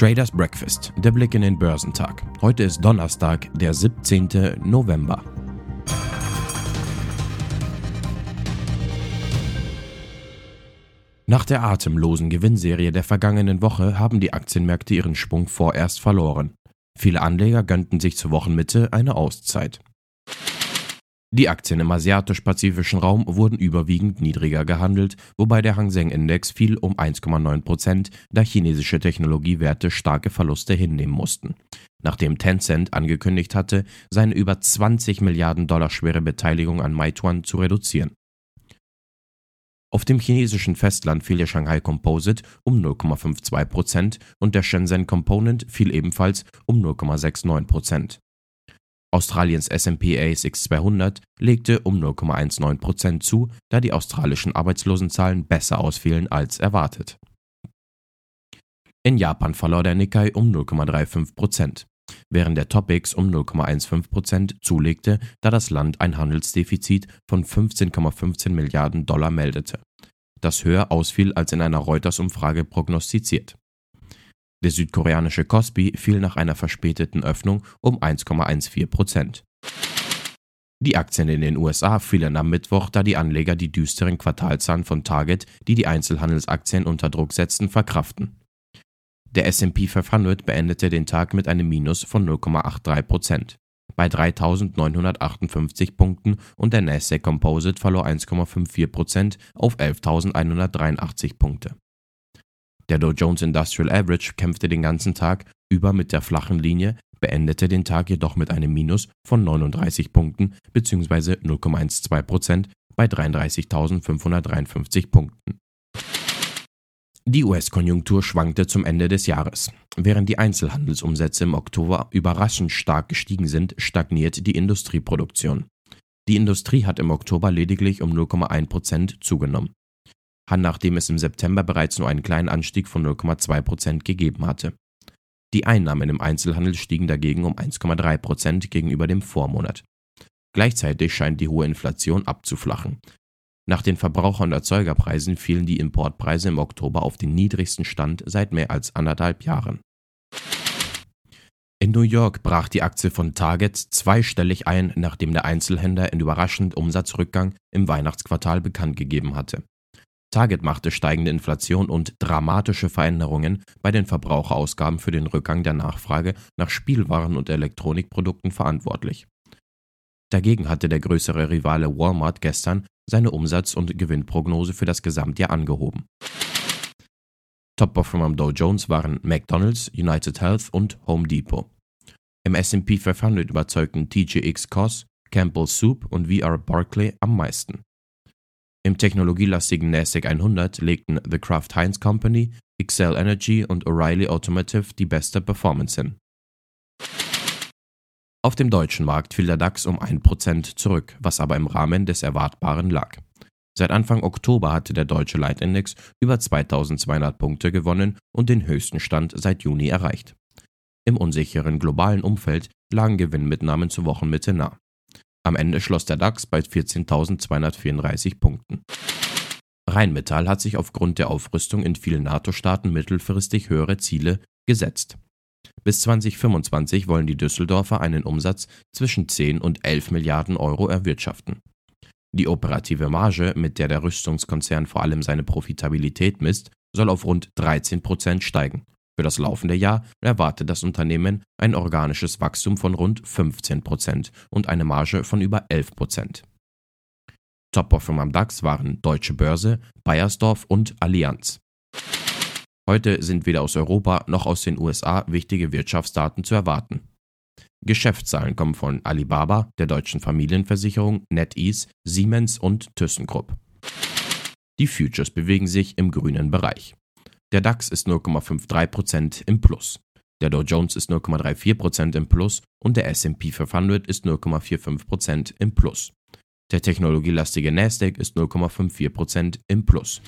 Traders Breakfast, der Blick in den Börsentag. Heute ist Donnerstag, der 17. November. Nach der atemlosen Gewinnserie der vergangenen Woche haben die Aktienmärkte ihren Schwung vorerst verloren. Viele Anleger gönnten sich zur Wochenmitte eine Auszeit. Die Aktien im asiatisch-pazifischen Raum wurden überwiegend niedriger gehandelt, wobei der Hang Seng Index fiel um 1,9 Prozent, da chinesische Technologiewerte starke Verluste hinnehmen mussten. Nachdem Tencent angekündigt hatte, seine über 20 Milliarden Dollar schwere Beteiligung an Meituan zu reduzieren. Auf dem chinesischen Festland fiel der Shanghai Composite um 0,52 Prozent und der Shenzhen Component fiel ebenfalls um 0,69 Prozent. Australiens S&P ASX 200 legte um 0,19% zu, da die australischen Arbeitslosenzahlen besser ausfielen als erwartet. In Japan verlor der Nikkei um 0,35% während der Topix um 0,15% zulegte, da das Land ein Handelsdefizit von 15,15 Milliarden Dollar meldete, das höher ausfiel als in einer Reuters-Umfrage prognostiziert. Der südkoreanische Kospi fiel nach einer verspäteten Öffnung um 1,14 Prozent. Die Aktien in den USA fielen am Mittwoch, da die Anleger die düsteren Quartalzahlen von Target, die die Einzelhandelsaktien unter Druck setzten, verkraften. Der S&P 500 beendete den Tag mit einem Minus von 0,83 Prozent bei 3.958 Punkten und der Nasdaq Composite verlor 1,54 Prozent auf 11.183 Punkte. Der Dow Jones Industrial Average kämpfte den ganzen Tag über mit der flachen Linie, beendete den Tag jedoch mit einem Minus von 39 Punkten bzw. 0,12% bei 33.553 Punkten. Die US-Konjunktur schwankte zum Ende des Jahres. Während die Einzelhandelsumsätze im Oktober überraschend stark gestiegen sind, stagniert die Industrieproduktion. Die Industrie hat im Oktober lediglich um 0,1% zugenommen nachdem es im September bereits nur einen kleinen Anstieg von 0,2 Prozent gegeben hatte. Die Einnahmen im Einzelhandel stiegen dagegen um 1,3 Prozent gegenüber dem Vormonat. Gleichzeitig scheint die hohe Inflation abzuflachen. Nach den Verbraucher- und Erzeugerpreisen fielen die Importpreise im Oktober auf den niedrigsten Stand seit mehr als anderthalb Jahren. In New York brach die Aktie von Target zweistellig ein, nachdem der Einzelhändler einen überraschenden Umsatzrückgang im Weihnachtsquartal bekannt gegeben hatte. Target machte steigende Inflation und dramatische Veränderungen bei den Verbraucherausgaben für den Rückgang der Nachfrage nach Spielwaren und Elektronikprodukten verantwortlich. Dagegen hatte der größere Rivale Walmart gestern seine Umsatz- und Gewinnprognose für das Gesamtjahr angehoben. Top-Performer am Dow Jones waren McDonald's, United Health und Home Depot. Im S&P 500 überzeugten TJX Cos, Campbell Soup und VR Barclay am meisten. Im technologielastigen NASDAQ 100 legten The Kraft Heinz Company, Excel Energy und O'Reilly Automotive die beste Performance hin. Auf dem deutschen Markt fiel der DAX um 1% zurück, was aber im Rahmen des Erwartbaren lag. Seit Anfang Oktober hatte der deutsche Leitindex über 2200 Punkte gewonnen und den höchsten Stand seit Juni erreicht. Im unsicheren globalen Umfeld lagen Gewinnmitnahmen zur Wochenmitte nah. Am Ende schloss der DAX bei 14.234 Punkten. Rheinmetall hat sich aufgrund der Aufrüstung in vielen NATO-Staaten mittelfristig höhere Ziele gesetzt. Bis 2025 wollen die Düsseldorfer einen Umsatz zwischen 10 und 11 Milliarden Euro erwirtschaften. Die operative Marge, mit der der Rüstungskonzern vor allem seine Profitabilität misst, soll auf rund 13 Prozent steigen für das laufende Jahr erwartet das Unternehmen ein organisches Wachstum von rund 15% und eine Marge von über 11% Top-Performer am DAX waren Deutsche Börse, Bayersdorf und Allianz. Heute sind weder aus Europa noch aus den USA wichtige Wirtschaftsdaten zu erwarten. Geschäftszahlen kommen von Alibaba, der deutschen Familienversicherung, NetEase, Siemens und ThyssenKrupp. Die Futures bewegen sich im grünen Bereich. Der DAX ist 0,53% im Plus. Der Dow Jones ist 0,34% im Plus und der SP 500 ist 0,45% im Plus. Der technologielastige Nasdaq ist 0,54% im Plus.